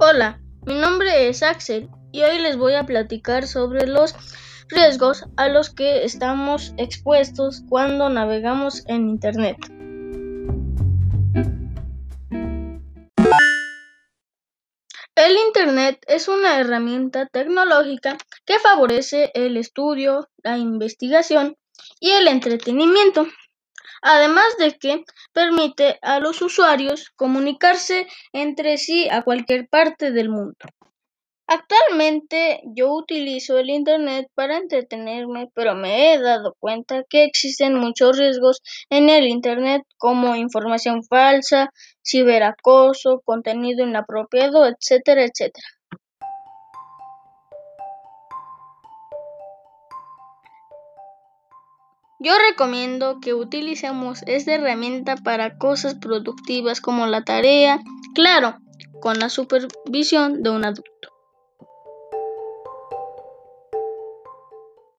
Hola, mi nombre es Axel y hoy les voy a platicar sobre los riesgos a los que estamos expuestos cuando navegamos en Internet. El Internet es una herramienta tecnológica que favorece el estudio, la investigación y el entretenimiento además de que permite a los usuarios comunicarse entre sí a cualquier parte del mundo. Actualmente yo utilizo el Internet para entretenerme, pero me he dado cuenta que existen muchos riesgos en el Internet como información falsa, ciberacoso, contenido inapropiado, etcétera, etcétera. Yo recomiendo que utilicemos esta herramienta para cosas productivas como la tarea, claro, con la supervisión de un adulto.